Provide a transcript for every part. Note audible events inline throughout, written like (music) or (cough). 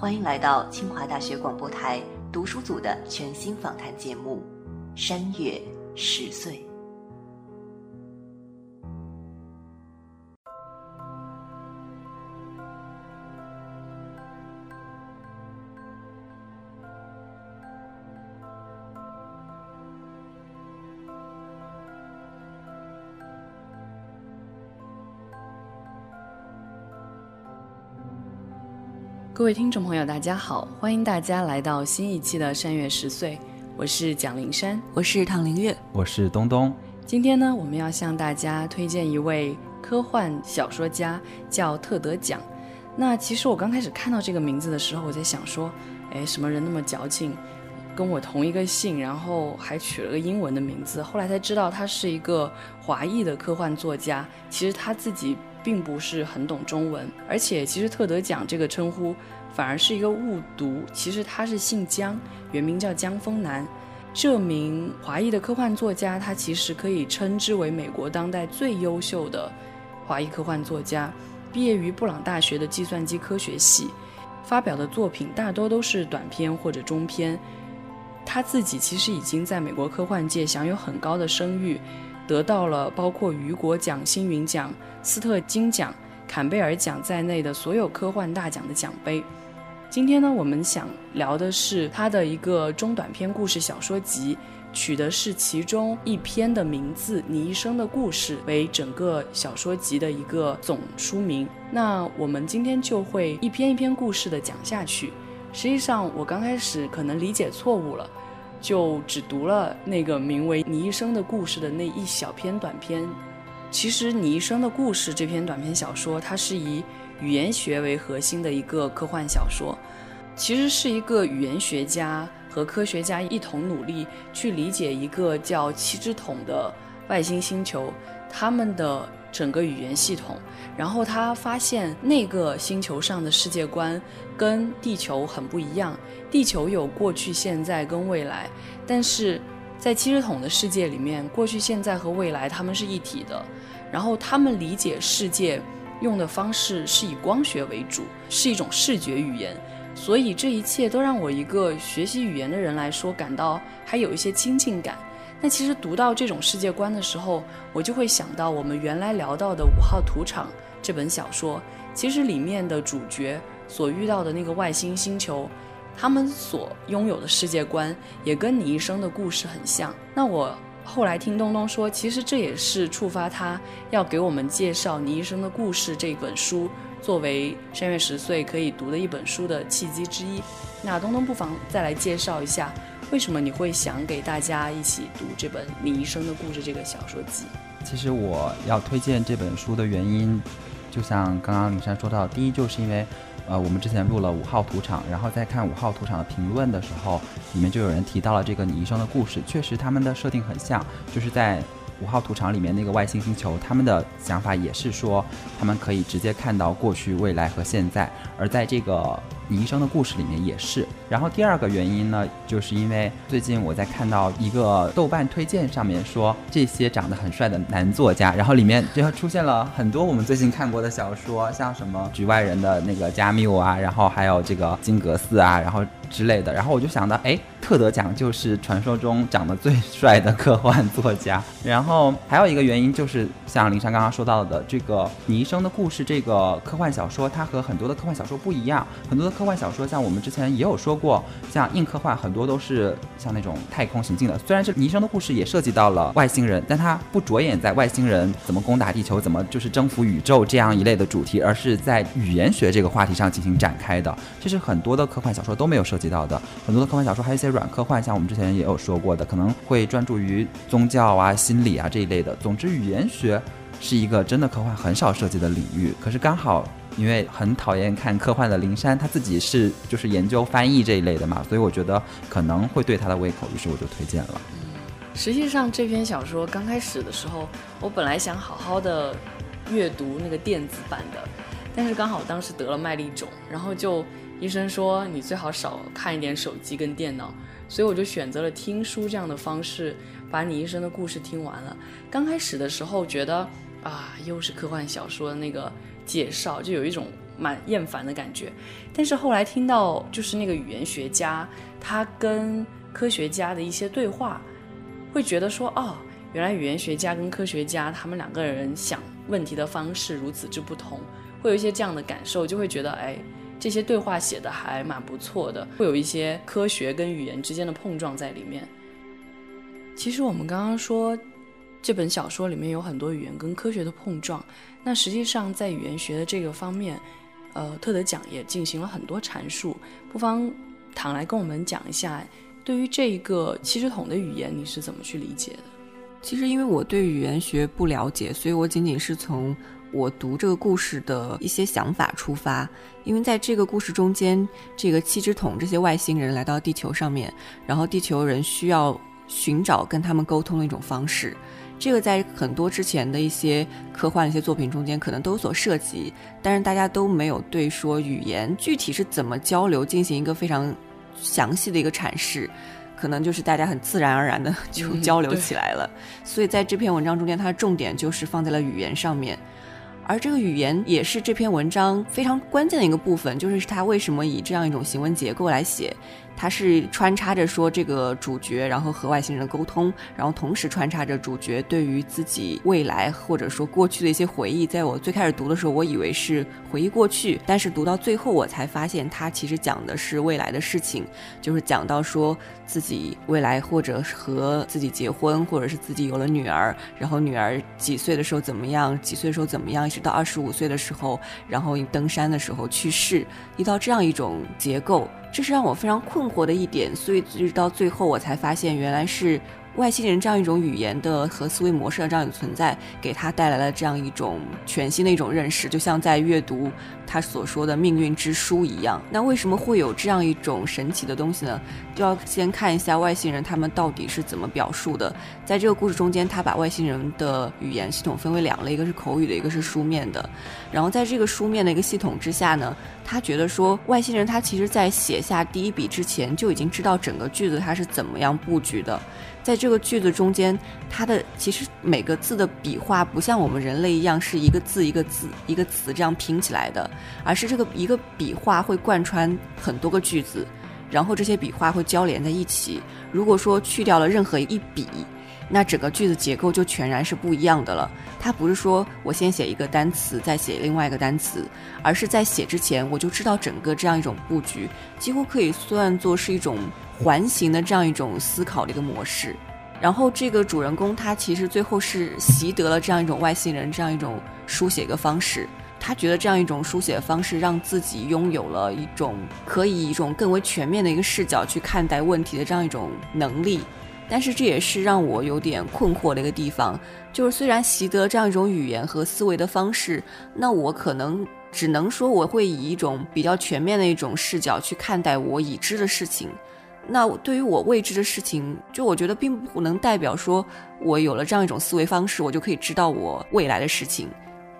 欢迎来到清华大学广播台读书组的全新访谈节目《山月十岁》。各位听众朋友，大家好，欢迎大家来到新一期的《山月十岁》，我是蒋灵山，我是唐灵月，我是东东。今天呢，我们要向大家推荐一位科幻小说家，叫特德·奖。那其实我刚开始看到这个名字的时候，我在想说，哎，什么人那么矫情，跟我同一个姓，然后还取了个英文的名字？后来才知道他是一个华裔的科幻作家，其实他自己。并不是很懂中文，而且其实特德奖这个称呼反而是一个误读。其实他是姓江，原名叫江丰南。这名华裔的科幻作家，他其实可以称之为美国当代最优秀的华裔科幻作家。毕业于布朗大学的计算机科学系，发表的作品大多都是短篇或者中篇。他自己其实已经在美国科幻界享有很高的声誉。得到了包括雨果奖、星云奖、斯特金奖、坎贝尔奖在内的所有科幻大奖的奖杯。今天呢，我们想聊的是他的一个中短篇故事小说集，取的是其中一篇的名字《你一生的故事》为整个小说集的一个总书名。那我们今天就会一篇一篇故事的讲下去。实际上，我刚开始可能理解错误了。就只读了那个名为《你一生的故事》的那一小篇短篇。其实，《你一生的故事》这篇短篇小说，它是以语言学为核心的一个科幻小说。其实是一个语言学家和科学家一同努力去理解一个叫七只桶的外星星球，他们的整个语言系统。然后他发现那个星球上的世界观跟地球很不一样。地球有过去、现在跟未来，但是在七十桶的世界里面，过去、现在和未来他们是一体的。然后他们理解世界用的方式是以光学为主，是一种视觉语言。所以这一切都让我一个学习语言的人来说感到还有一些亲近感。那其实读到这种世界观的时候，我就会想到我们原来聊到的《五号土场》这本小说，其实里面的主角所遇到的那个外星星球。他们所拥有的世界观也跟你一生的故事很像。那我后来听东东说，其实这也是触发他要给我们介绍《你一生的故事》这本书作为山月十岁可以读的一本书的契机之一。那东东不妨再来介绍一下，为什么你会想给大家一起读这本《你一生的故事》这个小说集？其实我要推荐这本书的原因，就像刚刚林珊说到，第一就是因为。呃，我们之前录了五号土场，然后在看五号土场的评论的时候，里面就有人提到了这个你医生的故事，确实他们的设定很像，就是在五号图场里面那个外星星球，他们的想法也是说，他们可以直接看到过去、未来和现在，而在这个。你一生的故事里面也是，然后第二个原因呢，就是因为最近我在看到一个豆瓣推荐上面说这些长得很帅的男作家，然后里面就出现了很多我们最近看过的小说，像什么局外人的那个加缪啊，然后还有这个金阁寺啊，然后之类的，然后我就想到，哎，特德奖就是传说中长得最帅的科幻作家，然后还有一个原因就是像林珊刚刚说到的这个你一生的故事这个科幻小说，它和很多的科幻小说不一样，很多的。科幻小说像我们之前也有说过，像硬科幻很多都是像那种太空行进的。虽然这《尼生的故事》也涉及到了外星人，但它不着眼在外星人怎么攻打地球、怎么就是征服宇宙这样一类的主题，而是在语言学这个话题上进行展开的。这是很多的科幻小说都没有涉及到的。很多的科幻小说还有一些软科幻，像我们之前也有说过的，可能会专注于宗教啊、心理啊这一类的。总之，语言学是一个真的科幻很少涉及的领域。可是刚好因为很讨厌看科幻的林珊，他自己是就是研究翻译这一类的嘛，所以我觉得可能会对他的胃口，于是我就推荐了。实际上，这篇小说刚开始的时候，我本来想好好的阅读那个电子版的，但是刚好当时得了麦粒肿，然后就医生说你最好少看一点手机跟电脑，所以我就选择了听书这样的方式，把你一生的故事听完了。刚开始的时候觉得啊，又是科幻小说那个介绍，就有一种蛮厌烦的感觉。但是后来听到就是那个语言学家他跟科学家的一些对话。会觉得说，哦，原来语言学家跟科学家他们两个人想问题的方式如此之不同，会有一些这样的感受，就会觉得，哎，这些对话写的还蛮不错的，会有一些科学跟语言之间的碰撞在里面。其实我们刚刚说，这本小说里面有很多语言跟科学的碰撞，那实际上在语言学的这个方面，呃，特德奖也进行了很多阐述，不妨躺来跟我们讲一下。对于这一个七支筒的语言，你是怎么去理解的？其实，因为我对语言学不了解，所以我仅仅是从我读这个故事的一些想法出发。因为在这个故事中间，这个七支筒这些外星人来到地球上面，然后地球人需要寻找跟他们沟通的一种方式。这个在很多之前的一些科幻的一些作品中间可能都有所涉及，但是大家都没有对说语言具体是怎么交流进行一个非常。详细的一个阐释，可能就是大家很自然而然的 (laughs) 就交流起来了。所以在这篇文章中间，它的重点就是放在了语言上面，而这个语言也是这篇文章非常关键的一个部分，就是它为什么以这样一种行文结构来写。它是穿插着说这个主角，然后和外星人沟通，然后同时穿插着主角对于自己未来或者说过去的一些回忆。在我最开始读的时候，我以为是回忆过去，但是读到最后，我才发现它其实讲的是未来的事情，就是讲到说自己未来或者和自己结婚，或者是自己有了女儿，然后女儿几岁的时候怎么样，几岁的时候怎么样，一直到二十五岁的时候，然后登山的时候去世，遇到这样一种结构。这是让我非常困惑的一点，所以直到最后我才发现，原来是。外星人这样一种语言的和思维模式的这样一种存在，给他带来了这样一种全新的一种认识，就像在阅读他所说的命运之书一样。那为什么会有这样一种神奇的东西呢？就要先看一下外星人他们到底是怎么表述的。在这个故事中间，他把外星人的语言系统分为两类，一个是口语的，一个是书面的。然后在这个书面的一个系统之下呢，他觉得说外星人他其实在写下第一笔之前就已经知道整个句子他是怎么样布局的。在这个句子中间，它的其实每个字的笔画不像我们人类一样是一个字一个字一个词这样拼起来的，而是这个一个笔画会贯穿很多个句子，然后这些笔画会交连在一起。如果说去掉了任何一笔，那整个句子结构就全然是不一样的了。它不是说我先写一个单词再写另外一个单词，而是在写之前我就知道整个这样一种布局，几乎可以算作是一种。环形的这样一种思考的一个模式，然后这个主人公他其实最后是习得了这样一种外星人这样一种书写的方式，他觉得这样一种书写的方式让自己拥有了一种可以一种更为全面的一个视角去看待问题的这样一种能力，但是这也是让我有点困惑的一个地方，就是虽然习得这样一种语言和思维的方式，那我可能只能说我会以一种比较全面的一种视角去看待我已知的事情。那对于我未知的事情，就我觉得并不能代表说，我有了这样一种思维方式，我就可以知道我未来的事情，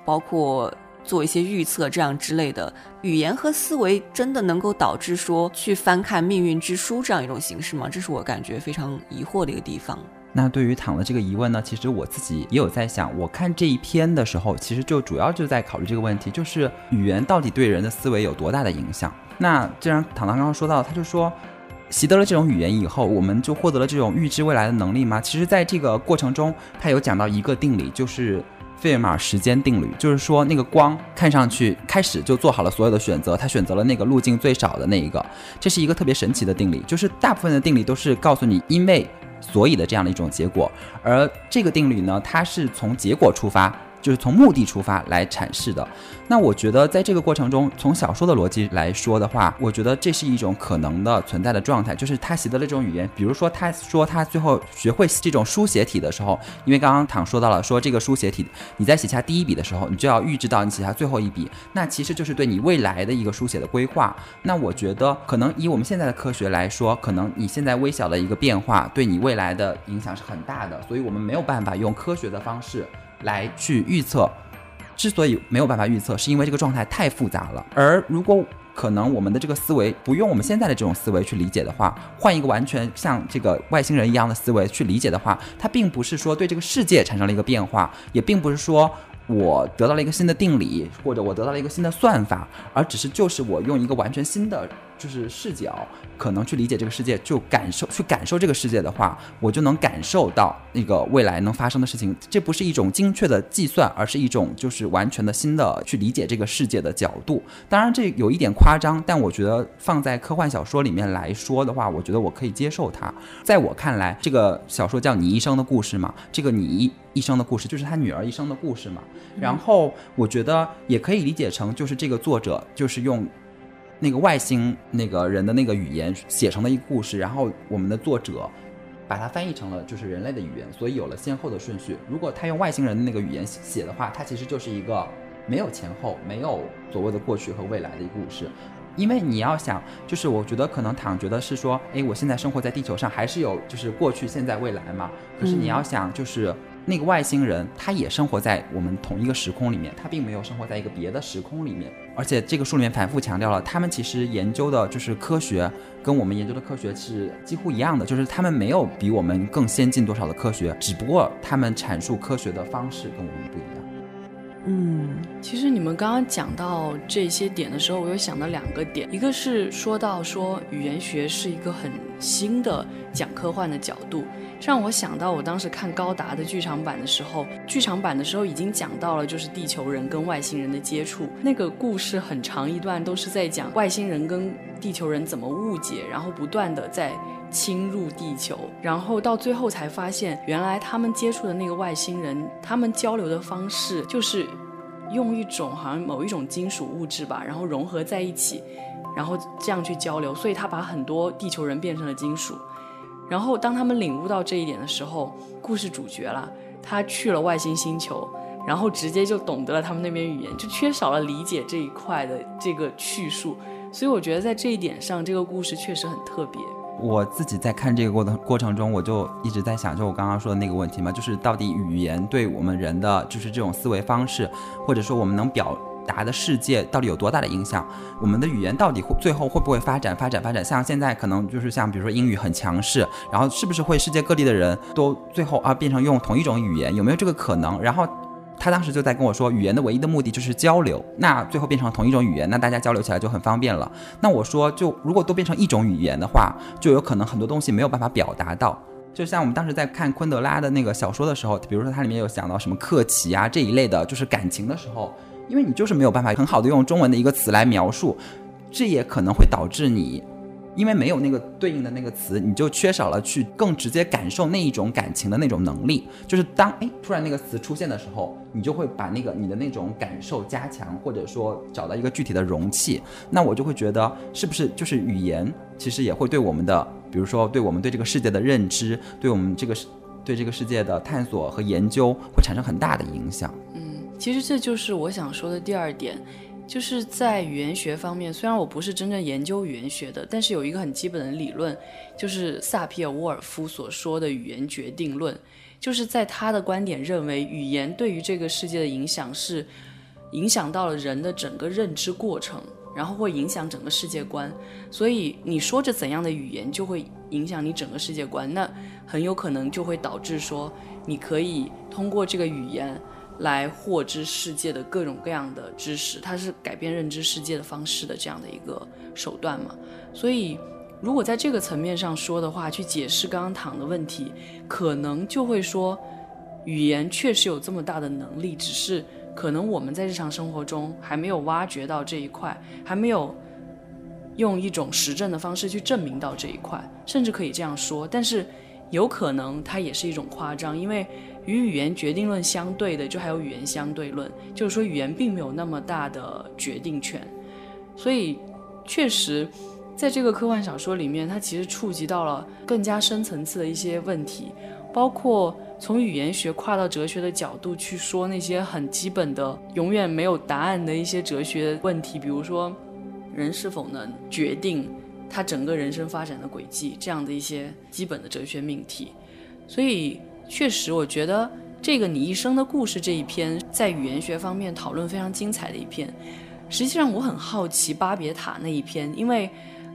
包括做一些预测这样之类的。语言和思维真的能够导致说去翻看命运之书这样一种形式吗？这是我感觉非常疑惑的一个地方。那对于躺的这个疑问呢，其实我自己也有在想。我看这一篇的时候，其实就主要就在考虑这个问题，就是语言到底对人的思维有多大的影响？那既然躺躺刚刚说到，他就说。习得了这种语言以后，我们就获得了这种预知未来的能力吗？其实，在这个过程中，他有讲到一个定理，就是费尔马时间定律，就是说那个光看上去开始就做好了所有的选择，他选择了那个路径最少的那一个，这是一个特别神奇的定理。就是大部分的定理都是告诉你因为所以的这样的一种结果，而这个定律呢，它是从结果出发。就是从目的出发来阐释的。那我觉得在这个过程中，从小说的逻辑来说的话，我觉得这是一种可能的存在的状态，就是他习得了这种语言。比如说，他说他最后学会这种书写体的时候，因为刚刚躺说到了，说这个书写体，你在写下第一笔的时候，你就要预知到你写下最后一笔，那其实就是对你未来的一个书写的规划。那我觉得，可能以我们现在的科学来说，可能你现在微小的一个变化，对你未来的影响是很大的，所以我们没有办法用科学的方式来去预测。之所以没有办法预测，是因为这个状态太复杂了。而如果可能我们的这个思维不用我们现在的这种思维去理解的话，换一个完全像这个外星人一样的思维去理解的话，它并不是说对这个世界产生了一个变化，也并不是说。我得到了一个新的定理，或者我得到了一个新的算法，而只是就是我用一个完全新的就是视角，可能去理解这个世界，就感受去感受这个世界的话，我就能感受到那个未来能发生的事情。这不是一种精确的计算，而是一种就是完全的新的去理解这个世界的角度。当然，这有一点夸张，但我觉得放在科幻小说里面来说的话，我觉得我可以接受它。在我看来，这个小说叫《你一生的故事》嘛，这个你。一生的故事就是他女儿一生的故事嘛，然后我觉得也可以理解成就是这个作者就是用那个外星那个人的那个语言写成的一个故事，然后我们的作者把它翻译成了就是人类的语言，所以有了先后的顺序。如果他用外星人的那个语言写的话，它其实就是一个没有前后、没有所谓的过去和未来的一个故事。因为你要想，就是我觉得可能躺觉得是说，哎，我现在生活在地球上，还是有就是过去、现在、未来嘛。可是你要想，就是。那个外星人，他也生活在我们同一个时空里面，他并没有生活在一个别的时空里面。而且这个书里面反复强调了，他们其实研究的就是科学，跟我们研究的科学是几乎一样的，就是他们没有比我们更先进多少的科学，只不过他们阐述科学的方式跟我们不一样。嗯，其实你们刚刚讲到这些点的时候，我有想到两个点，一个是说到说语言学是一个很新的讲科幻的角度。让我想到，我当时看高达的剧场版的时候，剧场版的时候已经讲到了，就是地球人跟外星人的接触。那个故事很长一段都是在讲外星人跟地球人怎么误解，然后不断的在侵入地球，然后到最后才发现，原来他们接触的那个外星人，他们交流的方式就是用一种好像某一种金属物质吧，然后融合在一起，然后这样去交流，所以他把很多地球人变成了金属。然后，当他们领悟到这一点的时候，故事主角啦，他去了外星星球，然后直接就懂得了他们那边语言，就缺少了理解这一块的这个叙述。所以我觉得在这一点上，这个故事确实很特别。我自己在看这个过程过程中，我就一直在想，就我刚刚说的那个问题嘛，就是到底语言对我们人的就是这种思维方式，或者说我们能表。达的世界到底有多大的影响？我们的语言到底会最后会不会发展、发展、发展？像现在可能就是像比如说英语很强势，然后是不是会世界各地的人都最后啊变成用同一种语言？有没有这个可能？然后他当时就在跟我说，语言的唯一的目的就是交流。那最后变成同一种语言，那大家交流起来就很方便了。那我说，就如果都变成一种语言的话，就有可能很多东西没有办法表达到。就像我们当时在看昆德拉的那个小说的时候，比如说它里面有讲到什么克奇啊这一类的，就是感情的时候。因为你就是没有办法很好的用中文的一个词来描述，这也可能会导致你，因为没有那个对应的那个词，你就缺少了去更直接感受那一种感情的那种能力。就是当哎突然那个词出现的时候，你就会把那个你的那种感受加强，或者说找到一个具体的容器。那我就会觉得，是不是就是语言其实也会对我们的，比如说对我们对这个世界的认知，对我们这个对这个世界的探索和研究会产生很大的影响。嗯其实这就是我想说的第二点，就是在语言学方面，虽然我不是真正研究语言学的，但是有一个很基本的理论，就是萨皮尔沃尔夫所说的语言决定论，就是在他的观点认为，语言对于这个世界的影响是影响到了人的整个认知过程，然后会影响整个世界观，所以你说着怎样的语言，就会影响你整个世界观，那很有可能就会导致说，你可以通过这个语言。来获知世界的各种各样的知识，它是改变认知世界的方式的这样的一个手段嘛？所以，如果在这个层面上说的话，去解释刚刚躺的问题，可能就会说，语言确实有这么大的能力，只是可能我们在日常生活中还没有挖掘到这一块，还没有用一种实证的方式去证明到这一块，甚至可以这样说。但是，有可能它也是一种夸张，因为与语言决定论相对的，就还有语言相对论，就是说语言并没有那么大的决定权，所以确实，在这个科幻小说里面，它其实触及到了更加深层次的一些问题，包括从语言学跨到哲学的角度去说那些很基本的、永远没有答案的一些哲学问题，比如说人是否能决定。他整个人生发展的轨迹，这样的一些基本的哲学命题，所以确实，我觉得这个你一生的故事这一篇，在语言学方面讨论非常精彩的一篇。实际上，我很好奇巴别塔那一篇，因为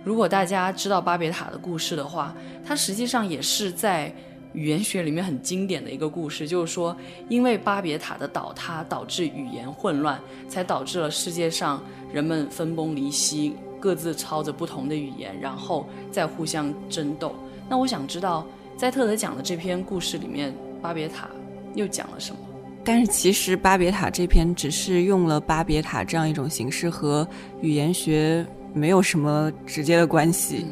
如果大家知道巴别塔的故事的话，它实际上也是在语言学里面很经典的一个故事，就是说，因为巴别塔的倒塌导致语言混乱，才导致了世界上人们分崩离析。各自操着不同的语言，然后再互相争斗。那我想知道，在特德讲的这篇故事里面，巴别塔又讲了什么？但是其实巴别塔这篇只是用了巴别塔这样一种形式，和语言学没有什么直接的关系。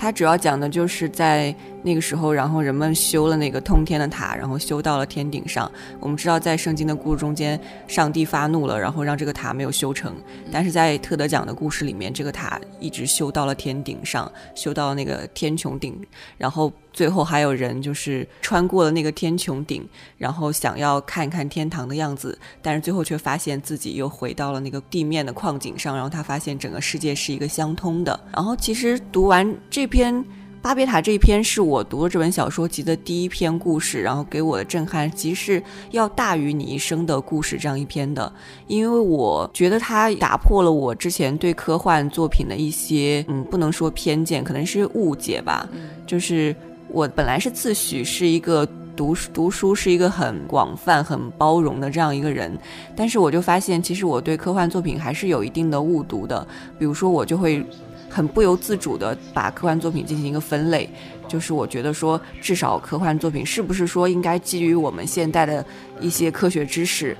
它主要讲的就是在。那个时候，然后人们修了那个通天的塔，然后修到了天顶上。我们知道，在圣经的故事中间，上帝发怒了，然后让这个塔没有修成。但是在特德讲的故事里面，这个塔一直修到了天顶上，修到那个天穹顶。然后最后还有人就是穿过了那个天穹顶，然后想要看一看天堂的样子，但是最后却发现自己又回到了那个地面的矿井上。然后他发现整个世界是一个相通的。然后其实读完这篇。巴别塔这一篇是我读了这本小说集的第一篇故事，然后给我的震撼其实是要大于你一生的故事这样一篇的，因为我觉得它打破了我之前对科幻作品的一些，嗯，不能说偏见，可能是误解吧。就是我本来是自诩是一个读读书是一个很广泛、很包容的这样一个人，但是我就发现，其实我对科幻作品还是有一定的误读的，比如说我就会。很不由自主的把科幻作品进行一个分类，就是我觉得说，至少科幻作品是不是说应该基于我们现代的一些科学知识，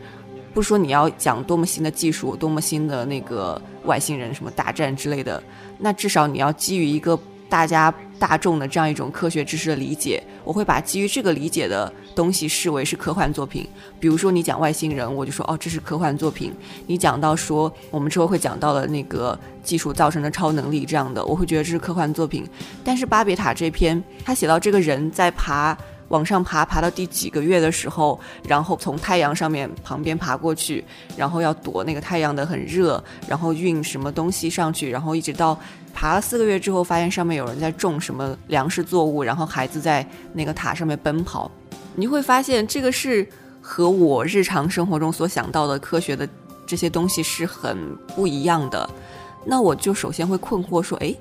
不说你要讲多么新的技术，多么新的那个外星人什么大战之类的，那至少你要基于一个。大家大众的这样一种科学知识的理解，我会把基于这个理解的东西视为是科幻作品。比如说你讲外星人，我就说哦，这是科幻作品。你讲到说我们之后会讲到的那个技术造成的超能力这样的，我会觉得这是科幻作品。但是巴别塔这篇，他写到这个人在爬。往上爬，爬到第几个月的时候，然后从太阳上面旁边爬过去，然后要躲那个太阳的很热，然后运什么东西上去，然后一直到爬了四个月之后，发现上面有人在种什么粮食作物，然后孩子在那个塔上面奔跑，你会发现这个是和我日常生活中所想到的科学的这些东西是很不一样的。那我就首先会困惑说，哎，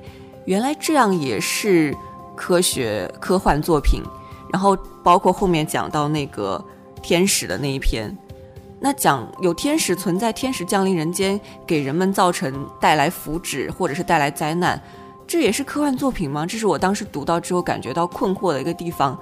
原来这样也是科学科幻作品。然后包括后面讲到那个天使的那一篇，那讲有天使存在，天使降临人间，给人们造成带来福祉或者是带来灾难，这也是科幻作品吗？这是我当时读到之后感觉到困惑的一个地方。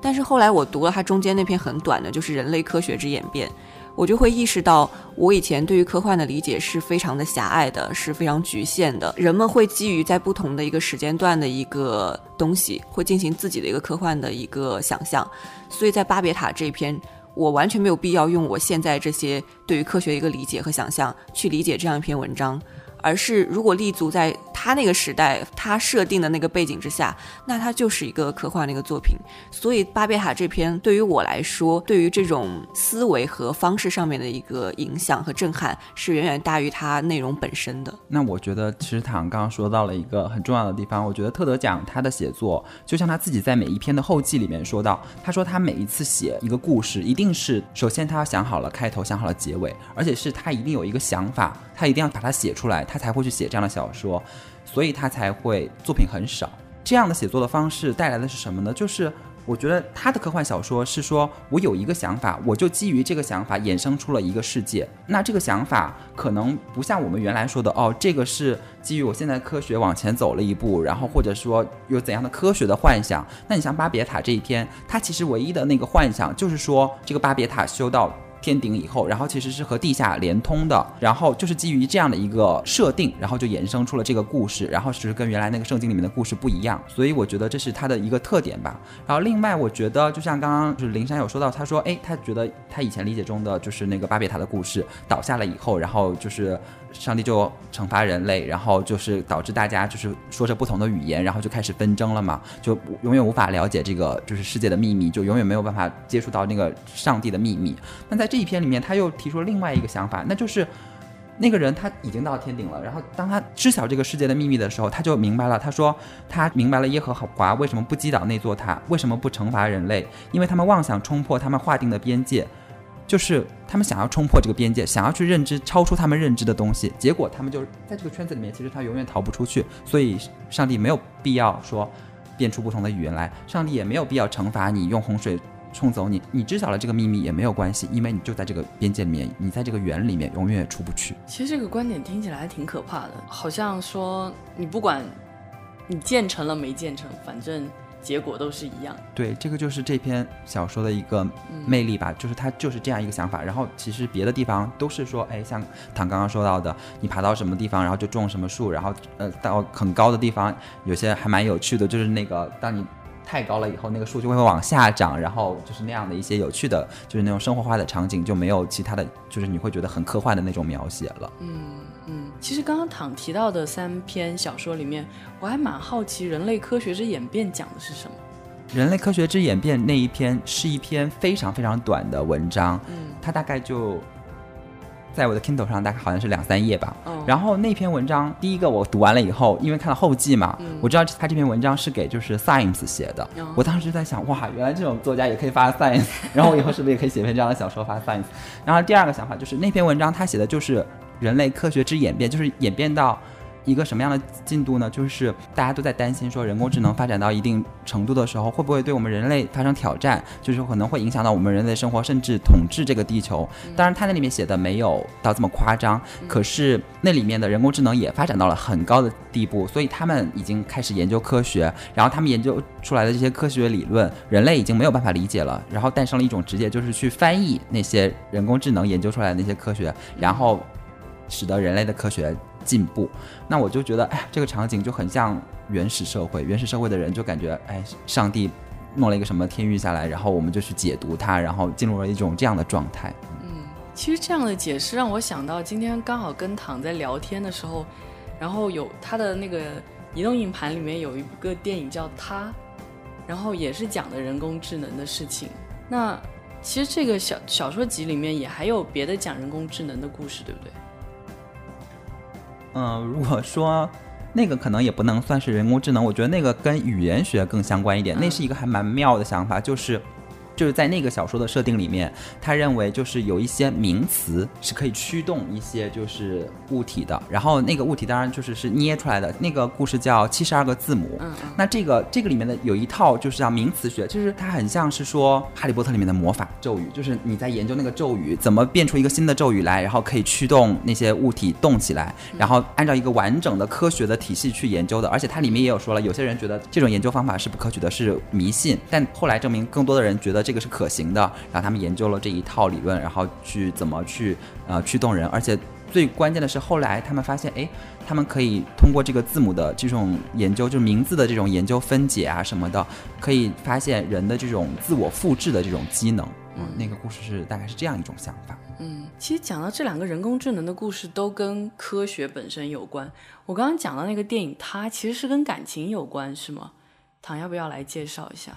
但是后来我读了它中间那篇很短的，就是人类科学之演变。我就会意识到，我以前对于科幻的理解是非常的狭隘的，是非常局限的。人们会基于在不同的一个时间段的一个东西，会进行自己的一个科幻的一个想象。所以在巴别塔这篇，我完全没有必要用我现在这些对于科学一个理解和想象去理解这样一篇文章。而是，如果立足在他那个时代，他设定的那个背景之下，那他就是一个科幻的一个作品。所以，巴别塔这篇对于我来说，对于这种思维和方式上面的一个影响和震撼，是远远大于它内容本身的。那我觉得，其实唐刚刚说到了一个很重要的地方。我觉得特德讲他的写作，就像他自己在每一篇的后记里面说到，他说他每一次写一个故事，一定是首先他要想好了开头，想好了结尾，而且是他一定有一个想法，他一定要把它写出来。他才会去写这样的小说，所以他才会作品很少。这样的写作的方式带来的是什么呢？就是我觉得他的科幻小说是说，我有一个想法，我就基于这个想法衍生出了一个世界。那这个想法可能不像我们原来说的哦，这个是基于我现在科学往前走了一步，然后或者说有怎样的科学的幻想。那你像巴别塔这一篇，它其实唯一的那个幻想就是说，这个巴别塔修到。天顶以后，然后其实是和地下连通的，然后就是基于这样的一个设定，然后就衍生出了这个故事，然后就是跟原来那个圣经里面的故事不一样，所以我觉得这是它的一个特点吧。然后另外，我觉得就像刚刚就是林珊有说到，他说，哎，他觉得他以前理解中的就是那个巴别塔的故事倒下了以后，然后就是上帝就惩罚人类，然后就是导致大家就是说着不同的语言，然后就开始纷争了嘛，就永远无法了解这个就是世界的秘密，就永远没有办法接触到那个上帝的秘密。那在这一篇里面，他又提出了另外一个想法，那就是那个人他已经到天顶了，然后当他知晓这个世界的秘密的时候，他就明白了。他说他明白了耶和华为什么不击倒那座塔，为什么不惩罚人类，因为他们妄想冲破他们划定的边界，就是他们想要冲破这个边界，想要去认知超出他们认知的东西，结果他们就在这个圈子里面，其实他永远逃不出去。所以上帝没有必要说变出不同的语言来，上帝也没有必要惩罚你用洪水。冲走你，你知晓了这个秘密也没有关系，因为你就在这个边界里面，你在这个圆里面永远也出不去。其实这个观点听起来还挺可怕的，好像说你不管你建成了没建成，反正结果都是一样。对，这个就是这篇小说的一个魅力吧，就是它就是这样一个想法。然后其实别的地方都是说，哎，像唐刚刚说到的，你爬到什么地方，然后就种什么树，然后呃到很高的地方，有些还蛮有趣的，就是那个当你。太高了以后，那个树就会往下长，然后就是那样的一些有趣的，就是那种生活化的场景，就没有其他的就是你会觉得很科幻的那种描写了。嗯嗯，其实刚刚躺提到的三篇小说里面，我还蛮好奇《人类科学之演变》讲的是什么。《人类科学之演变》那一篇是一篇非常非常短的文章，嗯，它大概就。在我的 Kindle 上，大概好像是两三页吧。然后那篇文章，第一个我读完了以后，因为看了后记嘛，我知道他这篇文章是给就是 Science 写的。我当时就在想，哇，原来这种作家也可以发 Science，(laughs) 然后我以后是不是也可以写篇这样的小说发 Science？然后第二个想法就是那篇文章他写的就是人类科学之演变，就是演变到。一个什么样的进度呢？就是大家都在担心说，人工智能发展到一定程度的时候，会不会对我们人类发生挑战？就是可能会影响到我们人类生活，甚至统治这个地球。当然，他那里面写的没有到这么夸张，可是那里面的人工智能也发展到了很高的地步，所以他们已经开始研究科学，然后他们研究出来的这些科学理论，人类已经没有办法理解了，然后诞生了一种直接就是去翻译那些人工智能研究出来的那些科学，然后使得人类的科学。进步，那我就觉得，哎，这个场景就很像原始社会。原始社会的人就感觉，哎，上帝弄了一个什么天域下来，然后我们就去解读它，然后进入了一种这样的状态。嗯，其实这样的解释让我想到，今天刚好跟躺在聊天的时候，然后有他的那个移动硬盘里面有一个电影叫《他》，然后也是讲的人工智能的事情。那其实这个小小说集里面也还有别的讲人工智能的故事，对不对？嗯，如果说那个可能也不能算是人工智能，我觉得那个跟语言学更相关一点。那是一个还蛮妙的想法，就是。就是在那个小说的设定里面，他认为就是有一些名词是可以驱动一些就是物体的，然后那个物体当然就是是捏出来的。那个故事叫七十二个字母。嗯。那这个这个里面的有一套就是叫名词学，就是它很像是说《哈利波特》里面的魔法咒语，就是你在研究那个咒语怎么变出一个新的咒语来，然后可以驱动那些物体动起来，然后按照一个完整的科学的体系去研究的。而且它里面也有说了，有些人觉得这种研究方法是不可取的，是迷信，但后来证明更多的人觉得。这个是可行的，然后他们研究了这一套理论，然后去怎么去呃驱动人，而且最关键的是后来他们发现，哎，他们可以通过这个字母的这种研究，就是名字的这种研究分解啊什么的，可以发现人的这种自我复制的这种机能。嗯，那个故事是大概是这样一种想法。嗯，其实讲到这两个人工智能的故事都跟科学本身有关。我刚刚讲到那个电影，它其实是跟感情有关，是吗？唐要不要来介绍一下？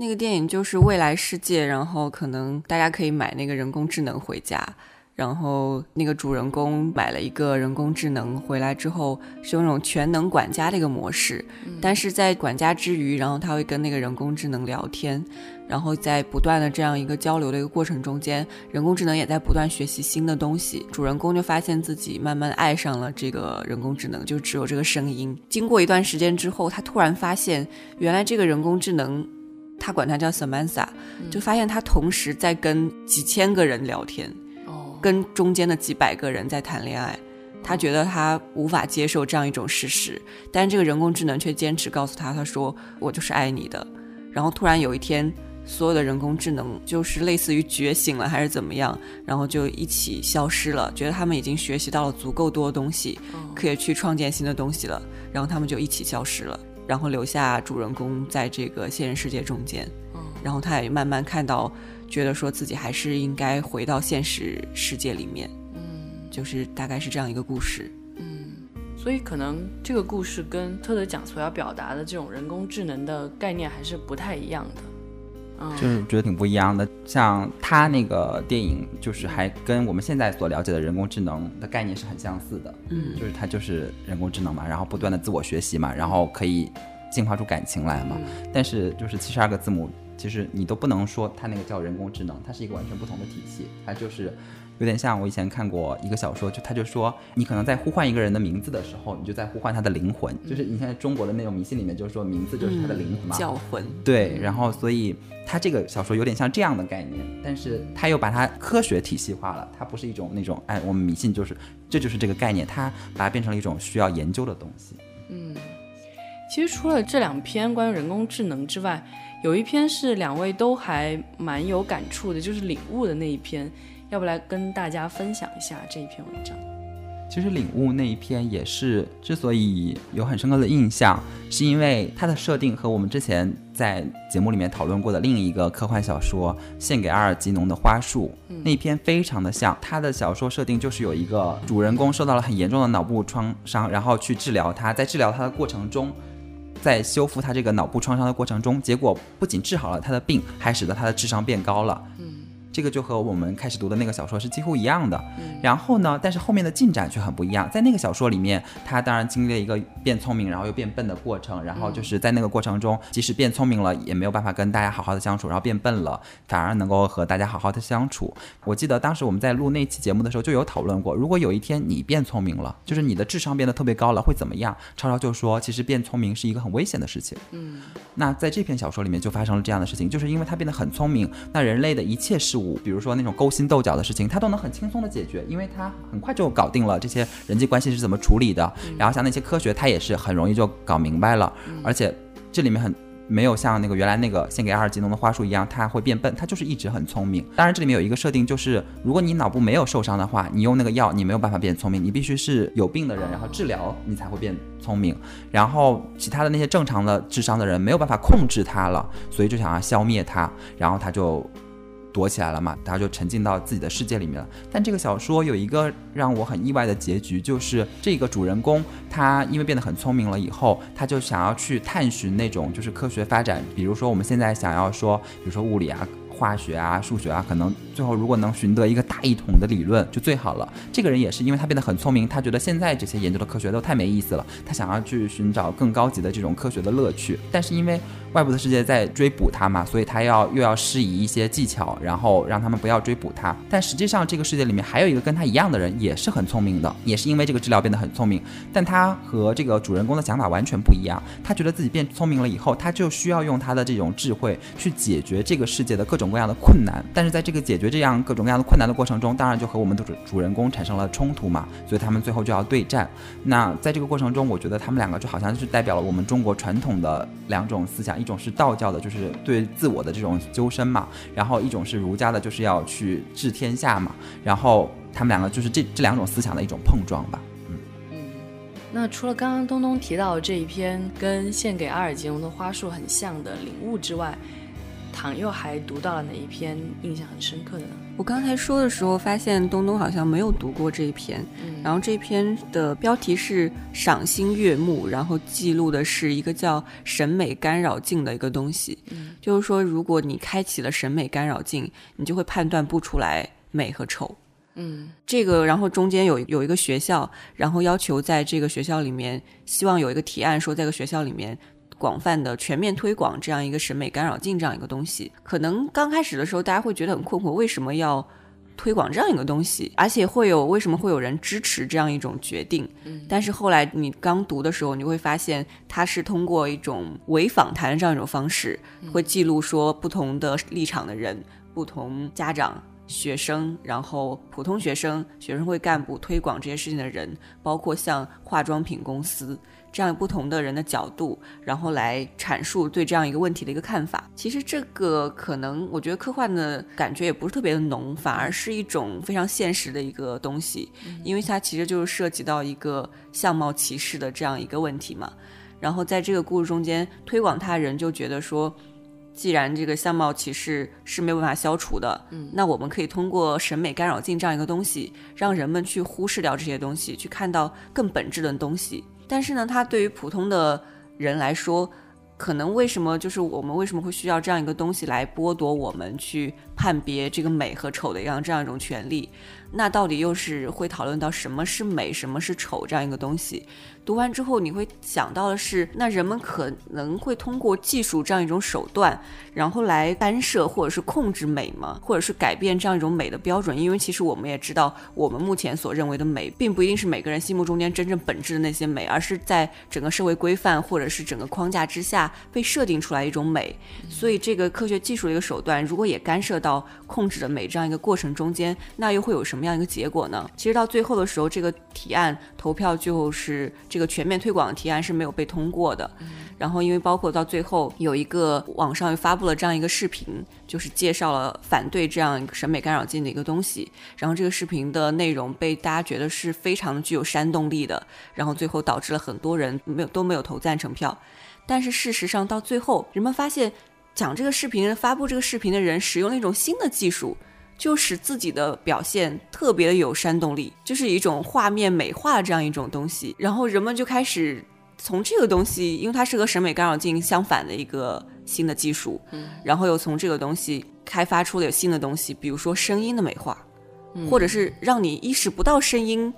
那个电影就是未来世界，然后可能大家可以买那个人工智能回家，然后那个主人公买了一个人工智能回来之后，是用那种全能管家的一个模式，但是在管家之余，然后他会跟那个人工智能聊天，然后在不断的这样一个交流的一个过程中间，人工智能也在不断学习新的东西，主人公就发现自己慢慢爱上了这个人工智能，就只有这个声音。经过一段时间之后，他突然发现，原来这个人工智能。他管他叫 Samantha，就发现他同时在跟几千个人聊天，哦，跟中间的几百个人在谈恋爱。他觉得他无法接受这样一种事实，但是这个人工智能却坚持告诉他，他说我就是爱你的。然后突然有一天，所有的人工智能就是类似于觉醒了还是怎么样，然后就一起消失了，觉得他们已经学习到了足够多的东西，可以去创建新的东西了，然后他们就一起消失了，然后留下主人公在这个现实世界中间，嗯。然后他也慢慢看到，觉得说自己还是应该回到现实世界里面，嗯，就是大概是这样一个故事。嗯。所以可能这个故事跟特德奖所要表达的这种人工智能的概念还是不太一样的，嗯，就是觉得挺不一样的。像他那个电影，就是还跟我们现在所了解的人工智能的概念是很相似的，嗯，就是它就是人工智能嘛，然后不断的自我学习嘛，然后可以进化出感情来嘛。但是就是七十二个字母，其实你都不能说它那个叫人工智能，它是一个完全不同的体系，它就是。有点像我以前看过一个小说，就他就说，你可能在呼唤一个人的名字的时候，你就在呼唤他的灵魂。就是你现在中国的那种迷信里面，就是说名字就是他的灵魂嘛，叫魂。对，然后所以他这个小说有点像这样的概念，但是他又把它科学体系化了，它不是一种那种哎，我们迷信就是这就是这个概念，它把它变成了一种需要研究的东西。嗯，其实除了这两篇关于人工智能之外，有一篇是两位都还蛮有感触的，就是领悟的那一篇。要不来跟大家分享一下这一篇文章？其实领悟那一篇也是之所以有很深刻的印象，是因为它的设定和我们之前在节目里面讨论过的另一个科幻小说《献给阿尔吉农的花束》那一篇非常的像。他的小说设定就是有一个主人公受到了很严重的脑部创伤，然后去治疗他，在治疗他的过程中，在修复他这个脑部创伤的过程中，结果不仅治好了他的病，还使得他的智商变高了。这个就和我们开始读的那个小说是几乎一样的，然后呢，但是后面的进展却很不一样。在那个小说里面，他当然经历了一个变聪明，然后又变笨的过程，然后就是在那个过程中，即使变聪明了，也没有办法跟大家好好的相处，然后变笨了，反而能够和大家好好的相处。我记得当时我们在录那期节目的时候就有讨论过，如果有一天你变聪明了，就是你的智商变得特别高了，会怎么样？超超就说，其实变聪明是一个很危险的事情。嗯，那在这篇小说里面就发生了这样的事情，就是因为他变得很聪明，那人类的一切事物。比如说那种勾心斗角的事情，他都能很轻松的解决，因为他很快就搞定了这些人际关系是怎么处理的。然后像那些科学，他也是很容易就搞明白了。而且这里面很没有像那个原来那个献给阿尔吉农的花束一样，他会变笨，他就是一直很聪明。当然这里面有一个设定，就是如果你脑部没有受伤的话，你用那个药你没有办法变聪明，你必须是有病的人，然后治疗你才会变聪明。然后其他的那些正常的智商的人没有办法控制他了，所以就想要消灭他，然后他就。躲起来了嘛，他就沉浸到自己的世界里面了。但这个小说有一个让我很意外的结局，就是这个主人公他因为变得很聪明了以后，他就想要去探寻那种就是科学发展，比如说我们现在想要说，比如说物理啊。化学啊，数学啊，可能最后如果能寻得一个大一统的理论就最好了。这个人也是因为他变得很聪明，他觉得现在这些研究的科学都太没意思了，他想要去寻找更高级的这种科学的乐趣。但是因为外部的世界在追捕他嘛，所以他要又要施以一些技巧，然后让他们不要追捕他。但实际上这个世界里面还有一个跟他一样的人，也是很聪明的，也是因为这个治疗变得很聪明。但他和这个主人公的想法完全不一样。他觉得自己变聪明了以后，他就需要用他的这种智慧去解决这个世界的各种。各样的困难，但是在这个解决这样各种各样的困难的过程中，当然就和我们的主主人公产生了冲突嘛，所以他们最后就要对战。那在这个过程中，我觉得他们两个就好像是代表了我们中国传统的两种思想，一种是道教的，就是对自我的这种修身嘛，然后一种是儒家的，就是要去治天下嘛，然后他们两个就是这这两种思想的一种碰撞吧。嗯嗯，那除了刚刚东东提到这一篇跟献给阿尔吉隆的花束很像的领悟之外，唐又还读到了哪一篇印象很深刻的呢？我刚才说的时候，发现东东好像没有读过这一篇。然后这篇的标题是赏心悦目，然后记录的是一个叫审美干扰镜的一个东西。就是说，如果你开启了审美干扰镜，你就会判断不出来美和丑。嗯，这个然后中间有有一个学校，然后要求在这个学校里面，希望有一个提案说，在个学校里面。广泛的全面推广这样一个审美干扰镜这样一个东西，可能刚开始的时候大家会觉得很困惑，为什么要推广这样一个东西？而且会有为什么会有人支持这样一种决定？嗯，但是后来你刚读的时候，你会发现它是通过一种伪访谈这样一种方式，会记录说不同的立场的人、不同家长、学生，然后普通学生、学生会干部推广这些事情的人，包括像化妆品公司。这样不同的人的角度，然后来阐述对这样一个问题的一个看法。其实这个可能我觉得科幻的感觉也不是特别的浓，反而是一种非常现实的一个东西，因为它其实就是涉及到一个相貌歧视的这样一个问题嘛。然后在这个故事中间推广他人就觉得说。既然这个相貌歧视是没有办法消除的，嗯，那我们可以通过审美干扰镜这样一个东西，让人们去忽视掉这些东西，去看到更本质的东西。但是呢，它对于普通的人来说，可能为什么就是我们为什么会需要这样一个东西来剥夺我们去判别这个美和丑的一样这样一种权利？那到底又是会讨论到什么是美，什么是丑这样一个东西？读完之后，你会想到的是，那人们可能会通过技术这样一种手段，然后来干涉或者是控制美吗？或者是改变这样一种美的标准？因为其实我们也知道，我们目前所认为的美，并不一定是每个人心目中间真正本质的那些美，而是在整个社会规范或者是整个框架之下被设定出来一种美。所以，这个科学技术的一个手段，如果也干涉到控制的美这样一个过程中间，那又会有什么样一个结果呢？其实到最后的时候，这个提案投票就是这。个全面推广的提案是没有被通过的，然后因为包括到最后有一个网上又发布了这样一个视频，就是介绍了反对这样一个审美干扰镜的一个东西，然后这个视频的内容被大家觉得是非常具有煽动力的，然后最后导致了很多人没有都没有投赞成票，但是事实上到最后，人们发现讲这个视频、发布这个视频的人使用了一种新的技术。就使自己的表现特别的有煽动力，就是一种画面美化的这样一种东西，然后人们就开始从这个东西，因为它是和审美干扰镜相反的一个新的技术，嗯，然后又从这个东西开发出了有新的东西，比如说声音的美化，或者是让你意识不到声音，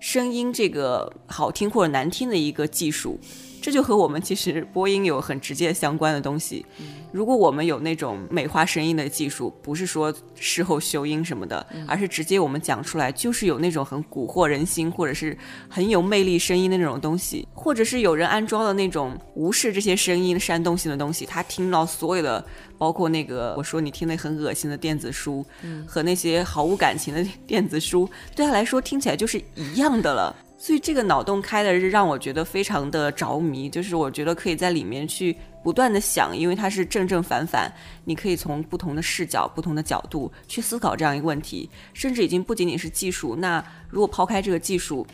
声音这个好听或者难听的一个技术。这就和我们其实播音有很直接相关的东西。如果我们有那种美化声音的技术，不是说事后修音什么的，而是直接我们讲出来，就是有那种很蛊惑人心，或者是很有魅力声音的那种东西，或者是有人安装了那种无视这些声音煽动性的东西，他听到所有的，包括那个我说你听那很恶心的电子书，和那些毫无感情的电子书，对他来说听起来就是一样的了。所以这个脑洞开的是让我觉得非常的着迷，就是我觉得可以在里面去不断的想，因为它是正正反反，你可以从不同的视角、不同的角度去思考这样一个问题，甚至已经不仅仅是技术。那如果抛开这个技术，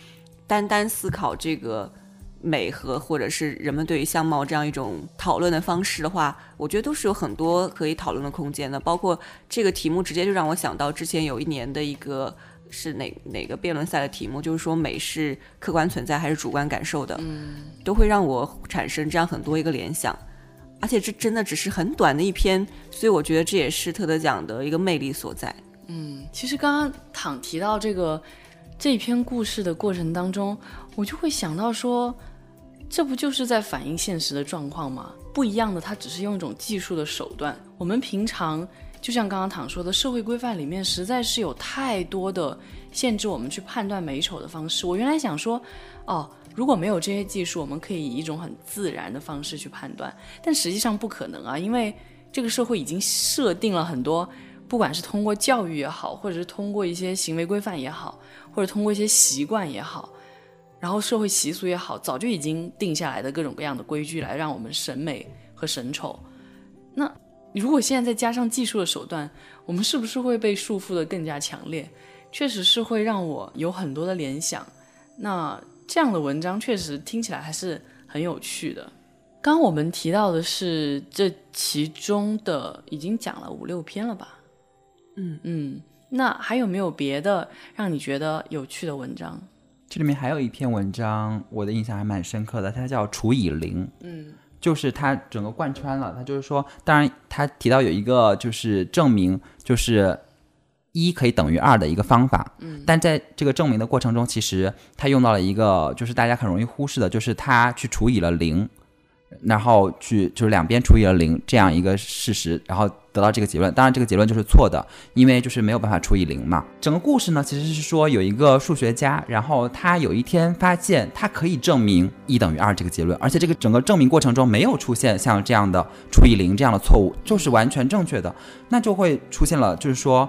单单思考这个美和或者是人们对于相貌这样一种讨论的方式的话，我觉得都是有很多可以讨论的空间的。包括这个题目直接就让我想到之前有一年的一个。是哪哪个辩论赛的题目？就是说美是客观存在还是主观感受的？嗯，都会让我产生这样很多一个联想，而且这真的只是很短的一篇，所以我觉得这也是特德奖的一个魅力所在。嗯，其实刚刚躺提到这个这一篇故事的过程当中，我就会想到说，这不就是在反映现实的状况吗？不一样的，它只是用一种技术的手段。我们平常。就像刚刚唐说的，社会规范里面实在是有太多的限制我们去判断美丑的方式。我原来想说，哦，如果没有这些技术，我们可以以一种很自然的方式去判断，但实际上不可能啊，因为这个社会已经设定了很多，不管是通过教育也好，或者是通过一些行为规范也好，或者通过一些习惯也好，然后社会习俗也好，早就已经定下来的各种各样的规矩来让我们审美和审丑，那。如果现在再加上技术的手段，我们是不是会被束缚的更加强烈？确实是会让我有很多的联想。那这样的文章确实听起来还是很有趣的。刚我们提到的是这其中的已经讲了五六篇了吧？嗯嗯。那还有没有别的让你觉得有趣的文章？这里面还有一篇文章，我的印象还蛮深刻的，它叫《除以零》。嗯。就是它整个贯穿了，它就是说，当然他提到有一个就是证明，就是一可以等于二的一个方法，嗯，但在这个证明的过程中，其实他用到了一个就是大家很容易忽视的，就是他去除以了零。然后去就是两边除以了零这样一个事实，然后得到这个结论。当然，这个结论就是错的，因为就是没有办法除以零嘛。整个故事呢，其实是说有一个数学家，然后他有一天发现他可以证明一等于二这个结论，而且这个整个证明过程中没有出现像这样的除以零这样的错误，就是完全正确的。那就会出现了，就是说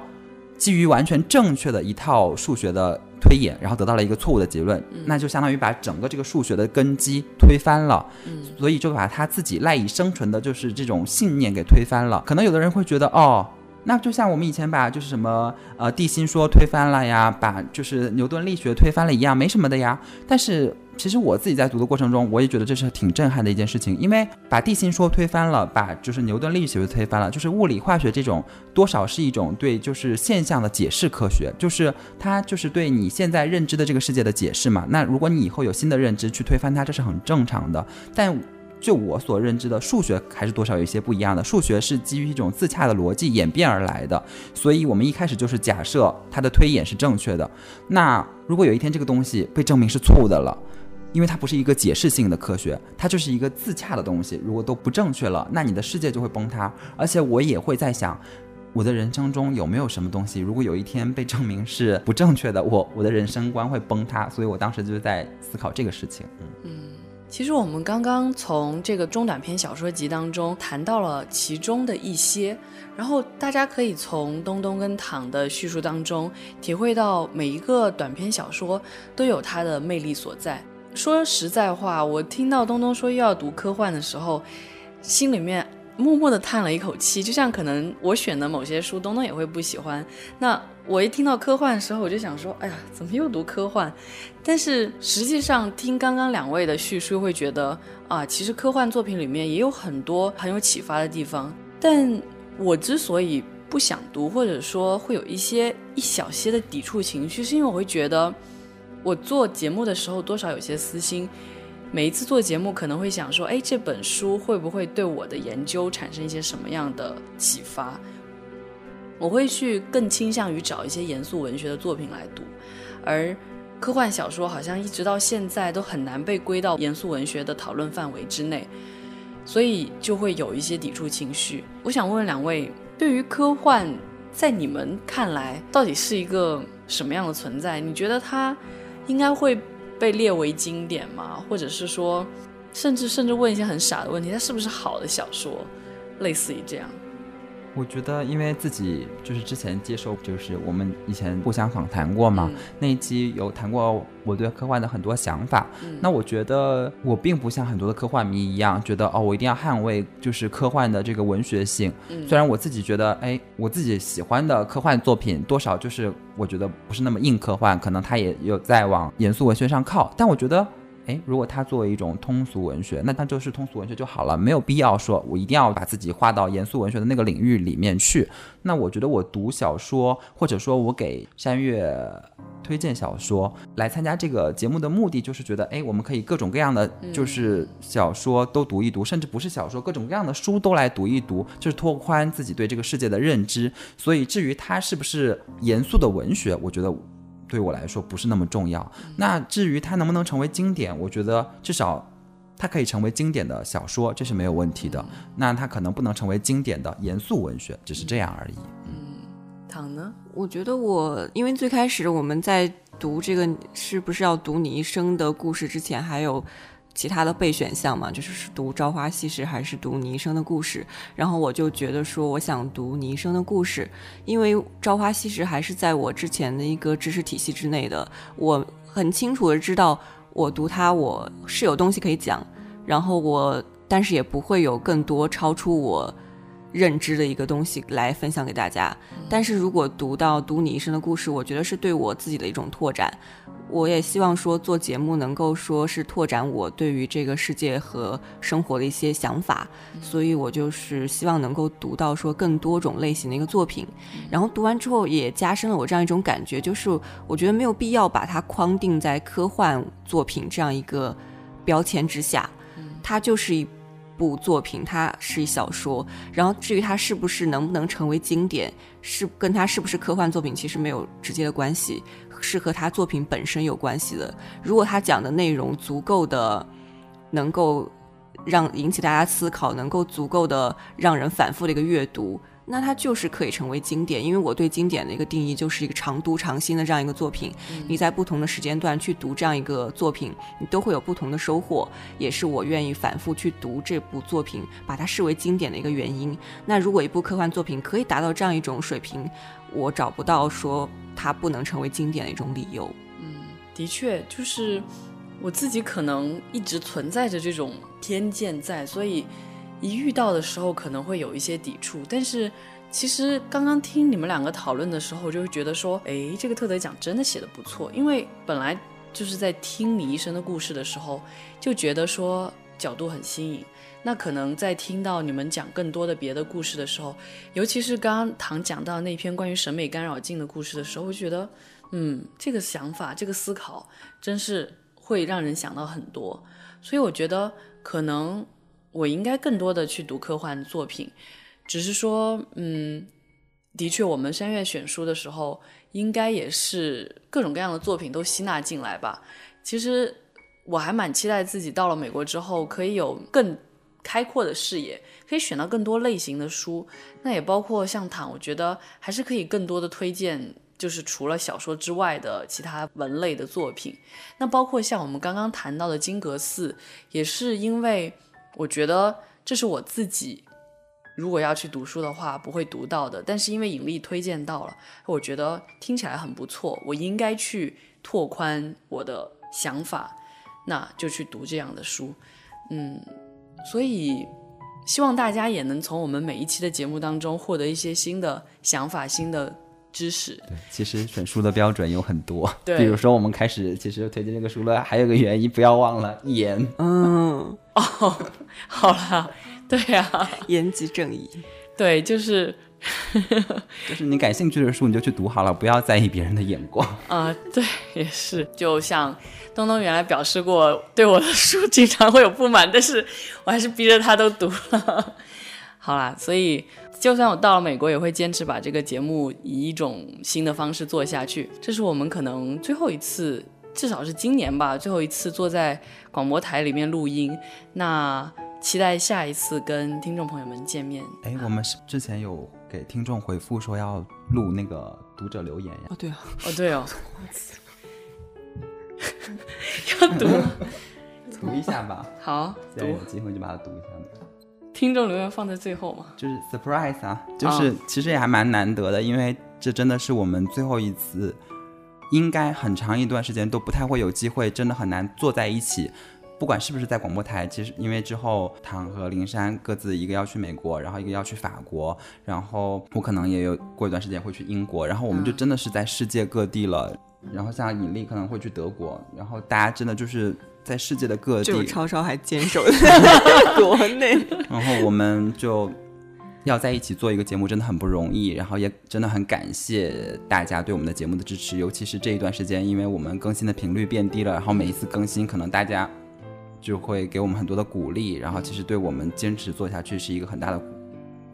基于完全正确的一套数学的推演，然后得到了一个错误的结论，那就相当于把整个这个数学的根基推翻了。嗯，所以就把他自己赖以生存的就是这种信念给推翻了。可能有的人会觉得，哦。那就像我们以前把就是什么呃地心说推翻了呀，把就是牛顿力学推翻了一样，没什么的呀。但是其实我自己在读的过程中，我也觉得这是挺震撼的一件事情，因为把地心说推翻了，把就是牛顿力学推翻了，就是物理化学这种多少是一种对就是现象的解释科学，就是它就是对你现在认知的这个世界的解释嘛。那如果你以后有新的认知去推翻它，这是很正常的。但就我所认知的数学还是多少有一些不一样的。数学是基于一种自洽的逻辑演变而来的，所以我们一开始就是假设它的推演是正确的。那如果有一天这个东西被证明是错误的了，因为它不是一个解释性的科学，它就是一个自洽的东西。如果都不正确了，那你的世界就会崩塌。而且我也会在想，我的人生中有没有什么东西，如果有一天被证明是不正确的，我我的人生观会崩塌。所以我当时就在思考这个事情。嗯。嗯其实我们刚刚从这个中短篇小说集当中谈到了其中的一些，然后大家可以从东东跟唐的叙述当中体会到每一个短篇小说都有它的魅力所在。说实在话，我听到东东说又要读科幻的时候，心里面。默默地叹了一口气，就像可能我选的某些书，东东也会不喜欢。那我一听到科幻的时候，我就想说，哎呀，怎么又读科幻？但是实际上听刚刚两位的叙述，会觉得啊，其实科幻作品里面也有很多很有启发的地方。但我之所以不想读，或者说会有一些一小些的抵触情绪，是因为我会觉得，我做节目的时候多少有些私心。每一次做节目，可能会想说，哎，这本书会不会对我的研究产生一些什么样的启发？我会去更倾向于找一些严肃文学的作品来读，而科幻小说好像一直到现在都很难被归到严肃文学的讨论范围之内，所以就会有一些抵触情绪。我想问问两位，对于科幻，在你们看来到底是一个什么样的存在？你觉得它应该会？被列为经典吗？或者是说，甚至甚至问一些很傻的问题，它是不是好的小说？类似于这样。我觉得，因为自己就是之前接受，就是我们以前互相访谈过嘛，那一期有谈过我对科幻的很多想法。那我觉得我并不像很多的科幻迷一样，觉得哦，我一定要捍卫就是科幻的这个文学性。虽然我自己觉得，哎，我自己喜欢的科幻作品多少就是我觉得不是那么硬科幻，可能它也有在往严肃文学上靠，但我觉得。哎，如果它作为一种通俗文学，那它就是通俗文学就好了，没有必要说我一定要把自己划到严肃文学的那个领域里面去。那我觉得我读小说，或者说我给山月推荐小说来参加这个节目的目的，就是觉得，哎，我们可以各种各样的就是小说都读一读，甚至不是小说，各种各样的书都来读一读，就是拓宽自己对这个世界的认知。所以至于它是不是严肃的文学，我觉得。对我来说不是那么重要。那至于它能不能成为经典，我觉得至少它可以成为经典的小说，这是没有问题的。那它可能不能成为经典的严肃文学，只是这样而已。嗯，躺呢？我觉得我因为最开始我们在读这个是不是要读你一生的故事之前，还有。其他的备选项嘛，就是是读《朝花夕拾》还是读你一生的故事。然后我就觉得说，我想读你一生的故事，因为《朝花夕拾》还是在我之前的一个知识体系之内的。我很清楚的知道，我读它我是有东西可以讲，然后我但是也不会有更多超出我认知的一个东西来分享给大家。但是如果读到读你一生的故事，我觉得是对我自己的一种拓展。我也希望说做节目能够说是拓展我对于这个世界和生活的一些想法，所以我就是希望能够读到说更多种类型的一个作品，然后读完之后也加深了我这样一种感觉，就是我觉得没有必要把它框定在科幻作品这样一个标签之下，它就是一部作品，它是一小说，然后至于它是不是能不能成为经典，是跟它是不是科幻作品其实没有直接的关系。是和他作品本身有关系的。如果他讲的内容足够的，能够让引起大家思考，能够足够的让人反复的一个阅读，那它就是可以成为经典，因为我对经典的一个定义就是一个常读常新的这样一个作品。你在不同的时间段去读这样一个作品，你都会有不同的收获，也是我愿意反复去读这部作品，把它视为经典的一个原因。那如果一部科幻作品可以达到这样一种水平，我找不到说它不能成为经典的一种理由。嗯，的确，就是我自己可能一直存在着这种偏见在，所以。一遇到的时候可能会有一些抵触，但是其实刚刚听你们两个讨论的时候，就会觉得说，哎，这个特德奖真的写的不错。因为本来就是在听李医生的故事的时候，就觉得说角度很新颖。那可能在听到你们讲更多的别的故事的时候，尤其是刚刚唐讲到那篇关于审美干扰镜的故事的时候，我觉得，嗯，这个想法，这个思考，真是会让人想到很多。所以我觉得可能。我应该更多的去读科幻作品，只是说，嗯，的确，我们山月选书的时候，应该也是各种各样的作品都吸纳进来吧。其实我还蛮期待自己到了美国之后，可以有更开阔的视野，可以选到更多类型的书。那也包括像躺，我觉得还是可以更多的推荐，就是除了小说之外的其他文类的作品。那包括像我们刚刚谈到的金阁寺，也是因为。我觉得这是我自己，如果要去读书的话不会读到的。但是因为引力推荐到了，我觉得听起来很不错，我应该去拓宽我的想法，那就去读这样的书。嗯，所以希望大家也能从我们每一期的节目当中获得一些新的想法、新的知识。对，其实选书的标准有很多，对，(laughs) 比如说我们开始其实推荐这个书了，还有个原因，不要忘了严。嗯。哦，好了，对呀，(laughs) 言及正义，对，就是，(laughs) 就是你感兴趣的书你就去读好了，不要在意别人的眼光啊。对，也是，就像东东原来表示过对我的书经常会有不满，但是我还是逼着他都读了。好啦，所以就算我到了美国，也会坚持把这个节目以一种新的方式做下去。这是我们可能最后一次。至少是今年吧，最后一次坐在广播台里面录音。那期待下一次跟听众朋友们见面。哎，我们是之前有给听众回复说要录那个读者留言呀？哦，对啊，哦对哦，(laughs) 要读，(laughs) 读一下吧。好，读，有机会就把它读一下。听众留言放在最后嘛？就是 surprise 啊，就是其实也还蛮难得的，因为这真的是我们最后一次。应该很长一段时间都不太会有机会，真的很难坐在一起。不管是不是在广播台，其实因为之后唐和灵珊各自一个要去美国，然后一个要去法国，然后我可能也有过一段时间会去英国，然后我们就真的是在世界各地了。然后像引力可能会去德国，然后大家真的就是在世界的各地。就超超还坚守在 (laughs) 国内，然后我们就。要在一起做一个节目真的很不容易，然后也真的很感谢大家对我们的节目的支持，尤其是这一段时间，因为我们更新的频率变低了，然后每一次更新可能大家就会给我们很多的鼓励，然后其实对我们坚持做下去是一个很大的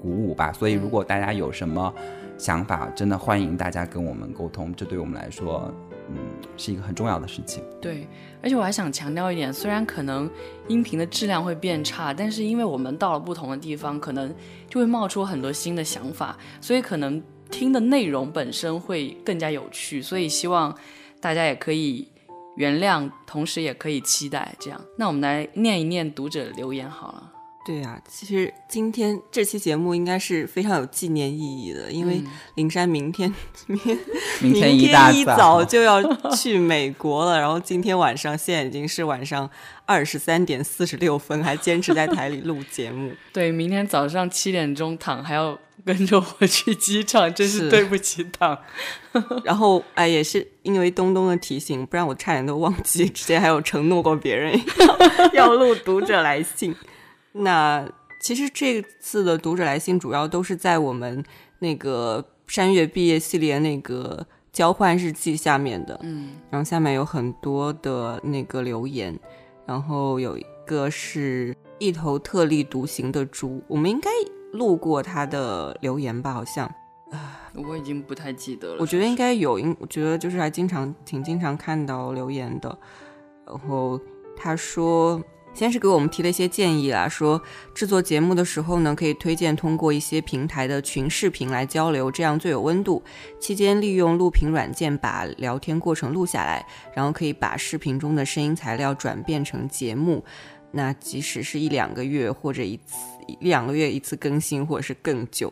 鼓舞吧。所以如果大家有什么想法，真的欢迎大家跟我们沟通，这对我们来说，嗯，是一个很重要的事情。对。而且我还想强调一点，虽然可能音频的质量会变差，但是因为我们到了不同的地方，可能就会冒出很多新的想法，所以可能听的内容本身会更加有趣。所以希望大家也可以原谅，同时也可以期待这样。那我们来念一念读者留言好了。对呀，其实今天这期节目应该是非常有纪念意义的，因为灵山明天明天 (laughs) 明天一大早就要去美国了，然后今天晚上现在已经是晚上二十三点四十六分，还坚持在台里录节目。(laughs) 对，明天早上七点钟躺还要跟着我去机场，真是对不起躺。(laughs) 然后哎，也是因为东东的提醒，不然我差点都忘记之前还有承诺过别人要录读者来信。那其实这次的读者来信主要都是在我们那个山月毕业系列那个交换日记下面的，嗯，然后下面有很多的那个留言，然后有一个是一头特立独行的猪，我们应该录过他的留言吧？好像，啊，我已经不太记得了。我觉得应该有，应我觉得就是还经常挺经常看到留言的，然后他说。先是给我们提了一些建议啦，说制作节目的时候呢，可以推荐通过一些平台的群视频来交流，这样最有温度。期间利用录屏软件把聊天过程录下来，然后可以把视频中的声音材料转变成节目。那即使是一两个月或者一次一两个月一次更新，或者是更久。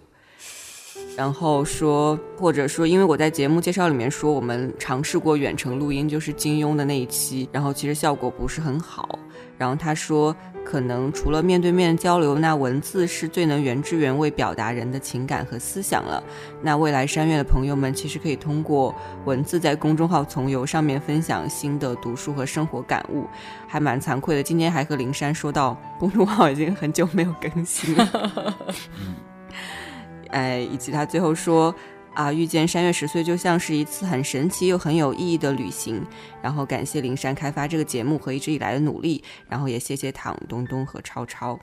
然后说，或者说，因为我在节目介绍里面说，我们尝试过远程录音，就是金庸的那一期，然后其实效果不是很好。然后他说，可能除了面对面交流，那文字是最能原汁原味表达人的情感和思想了。那未来山月的朋友们，其实可以通过文字在公众号从游上面分享新的读书和生活感悟，还蛮惭愧的。今天还和灵山说到，公众号已经很久没有更新了。(laughs) 哎，以及他最后说啊，遇见山月十岁就像是一次很神奇又很有意义的旅行。然后感谢灵山开发这个节目和一直以来的努力，然后也谢谢唐东东和超超。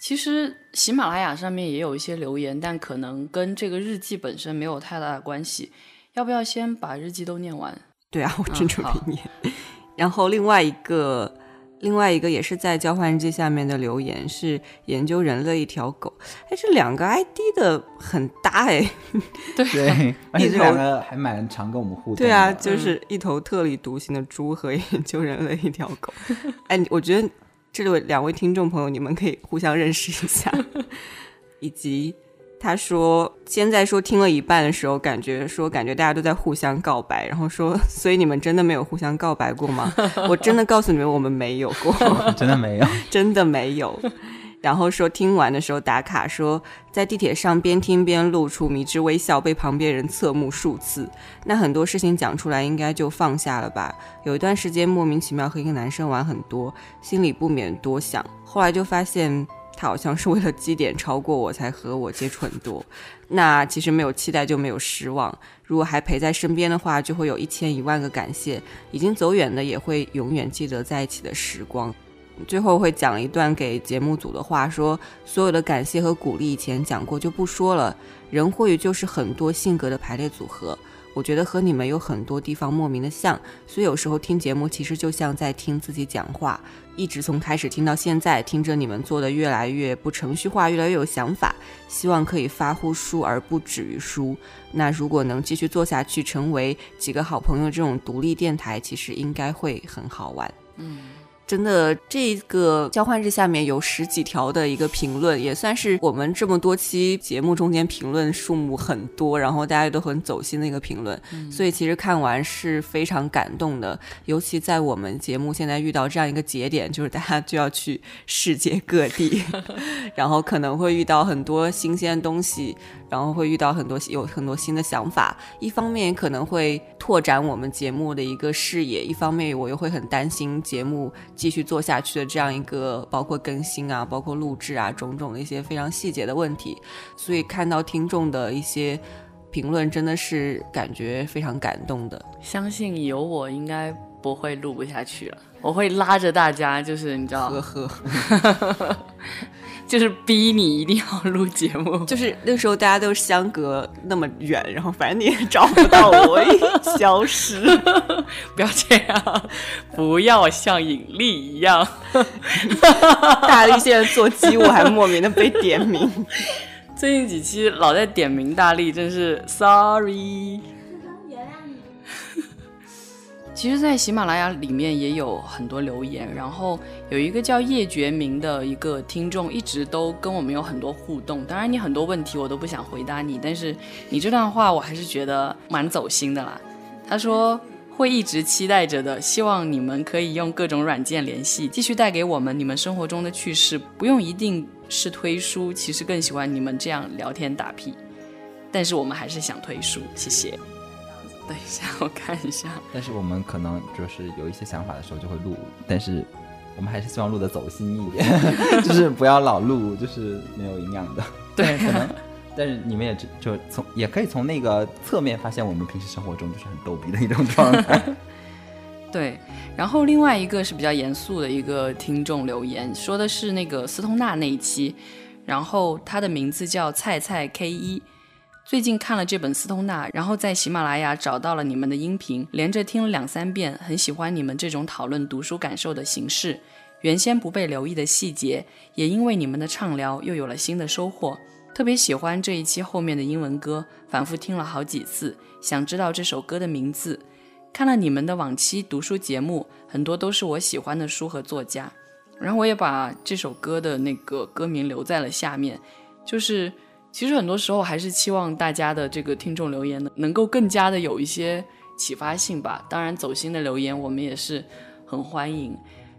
其实喜马拉雅上面也有一些留言，但可能跟这个日记本身没有太大的关系。要不要先把日记都念完？对啊，我正准备念。(laughs) 然后另外一个。另外一个也是在交换日记下面的留言是研究人类一条狗，哎，这两个 ID 的很搭哎，(laughs) 对，(laughs) 而且这两个还蛮常跟我们互动。对啊，就是一头特立独行的猪和研究人类一条狗。哎，我觉得这位两位听众朋友，你们可以互相认识一下，(laughs) 以及。他说：“现在说听了一半的时候，感觉说感觉大家都在互相告白，然后说，(laughs) 所以你们真的没有互相告白过吗？(laughs) 我真的告诉你们，我们没有过，(laughs) 真的没有，真的没有。然后说听完的时候打卡，说在地铁上边听边露出迷之微笑，被旁边人侧目数次。那很多事情讲出来应该就放下了吧？有一段时间莫名其妙和一个男生玩很多，心里不免多想，后来就发现。”他好像是为了基点超过我才和我接触很多，那其实没有期待就没有失望。如果还陪在身边的话，就会有一千一万个感谢。已经走远的也会永远记得在一起的时光。最后会讲一段给节目组的话，说所有的感谢和鼓励以前讲过就不说了。人或许就是很多性格的排列组合。我觉得和你们有很多地方莫名的像，所以有时候听节目其实就像在听自己讲话。一直从开始听到现在，听着你们做的越来越不程序化，越来越有想法。希望可以发乎书而不止于书。那如果能继续做下去，成为几个好朋友这种独立电台，其实应该会很好玩。嗯。真的，这个交换日下面有十几条的一个评论，也算是我们这么多期节目中间评论数目很多，然后大家都很走心的一个评论。所以其实看完是非常感动的，尤其在我们节目现在遇到这样一个节点，就是大家就要去世界各地，(laughs) 然后可能会遇到很多新鲜东西。然后会遇到很多有很多新的想法，一方面可能会拓展我们节目的一个视野，一方面我又会很担心节目继续做下去的这样一个包括更新啊，包括录制啊种种的一些非常细节的问题。所以看到听众的一些评论，真的是感觉非常感动的。相信有我应该不会录不下去了，我会拉着大家，就是你知道，呵呵。(laughs) 就是逼你一定要录节目，(laughs) 就是那时候大家都相隔那么远，然后反正你也找不到我，消失。不要这样，不要像引力一样。(laughs) 大力现在做鸡，我还莫名的被点名，最近几期老在点名大力，真是 sorry。(laughs) 原谅你其实，在喜马拉雅里面也有很多留言，然后有一个叫叶觉明的一个听众，一直都跟我们有很多互动。当然，你很多问题我都不想回答你，但是你这段话我还是觉得蛮走心的啦。他说会一直期待着的，希望你们可以用各种软件联系，继续带给我们你们生活中的趣事，不用一定是推书，其实更喜欢你们这样聊天打屁。但是我们还是想推书，谢谢。等一下，我看一下。但是我们可能就是有一些想法的时候就会录，但是我们还是希望录的走心一点，(laughs) 就是不要老录，就是没有营养的。对，可能。但是你们也就从也可以从那个侧面发现，我们平时生活中就是很逗逼的一种状态。(laughs) 对。然后另外一个是比较严肃的一个听众留言，说的是那个斯通纳那一期，然后他的名字叫菜菜 K 一。最近看了这本《斯通纳》，然后在喜马拉雅找到了你们的音频，连着听了两三遍，很喜欢你们这种讨论读书感受的形式。原先不被留意的细节，也因为你们的畅聊又有了新的收获。特别喜欢这一期后面的英文歌，反复听了好几次，想知道这首歌的名字。看了你们的往期读书节目，很多都是我喜欢的书和作家，然后我也把这首歌的那个歌名留在了下面。就是其实很多时候还是期望大家的这个听众留言呢，能够更加的有一些启发性吧。当然走心的留言我们也是很欢迎。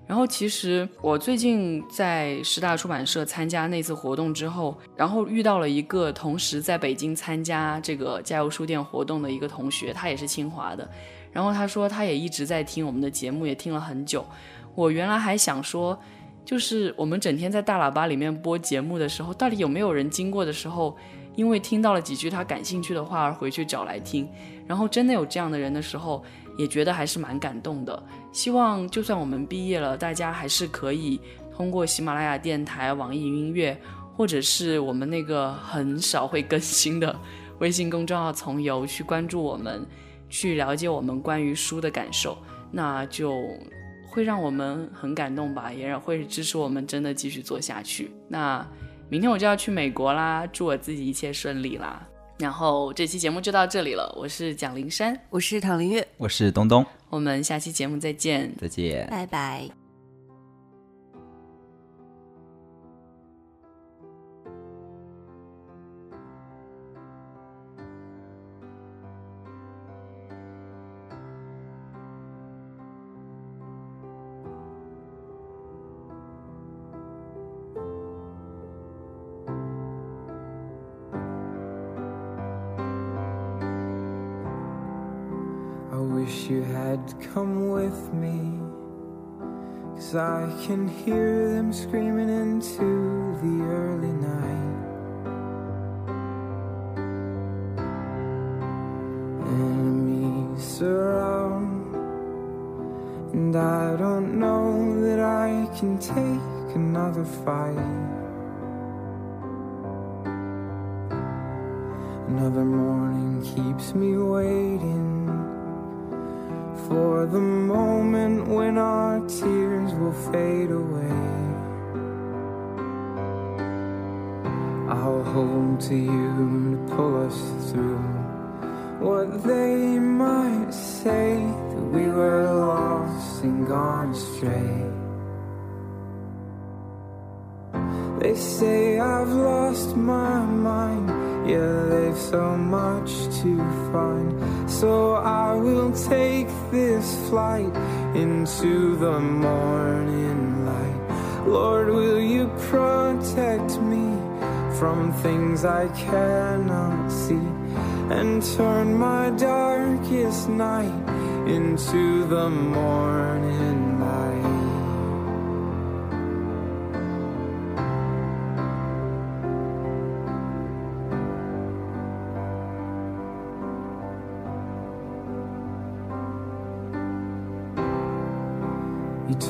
然后其实我最近在师大出版社参加那次活动之后，然后遇到了一个同时在北京参加这个加油书店活动的一个同学，他也是清华的。然后他说他也一直在听我们的节目，也听了很久。我原来还想说，就是我们整天在大喇叭里面播节目的时候，到底有没有人经过的时候，因为听到了几句他感兴趣的话而回去找来听？然后真的有这样的人的时候，也觉得还是蛮感动的。希望就算我们毕业了，大家还是可以通过喜马拉雅电台、网易云音乐，或者是我们那个很少会更新的微信公众号“从游”去关注我们。去了解我们关于书的感受，那就会让我们很感动吧，也会支持我们真的继续做下去。那明天我就要去美国啦，祝我自己一切顺利啦。然后这期节目就到这里了，我是蒋灵山，我是唐林月，我是东东，我们下期节目再见，再见，拜拜。You had come with me. Cause I can hear them screaming into the early night. Enemies surround, and I don't know that I can take another fight. Another morning keeps me waiting for the moment when our tears will fade away. I'll hold to you to pull us through what they might say that we were lost and gone astray. They say I've lost my mind, yeah, they've so much to find. So I will take this flight into the morning light. Lord, will you protect me from things I cannot see and turn my darkest night into the morning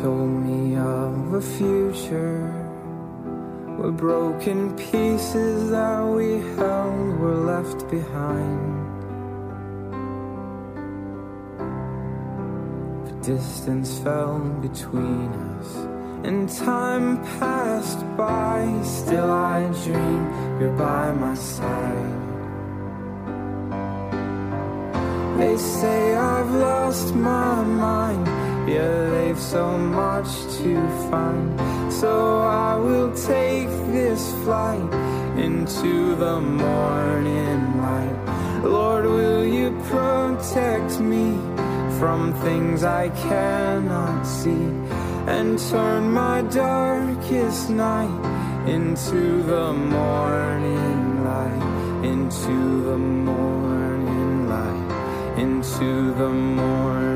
told me of a future where broken pieces that we held were left behind. The distance fell between us, and time passed by. Still, I dream you're by my side. They say I've lost my mind. Yeah, they've so much to find. So I will take this flight into the morning light. Lord, will you protect me from things I cannot see and turn my darkest night into the morning light, into the morning light, into the morning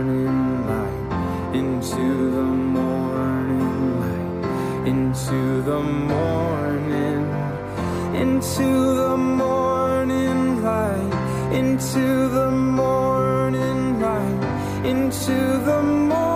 into the morning light, into the morning, into the morning light, into the morning light, into the morning,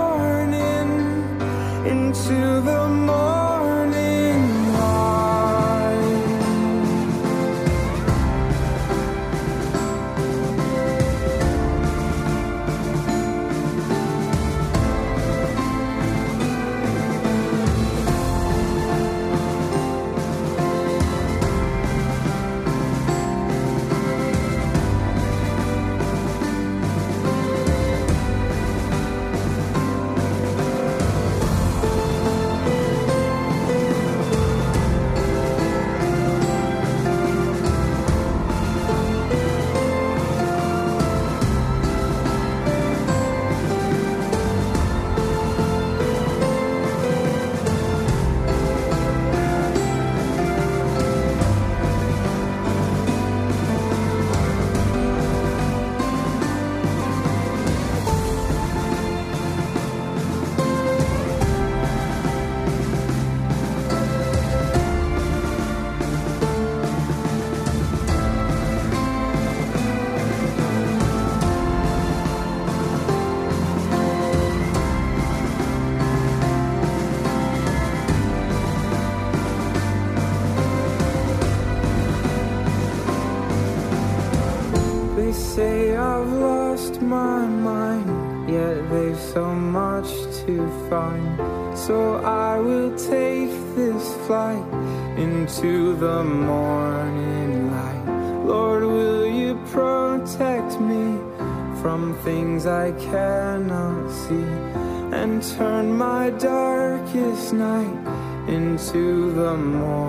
and turn my darkest night into the morning?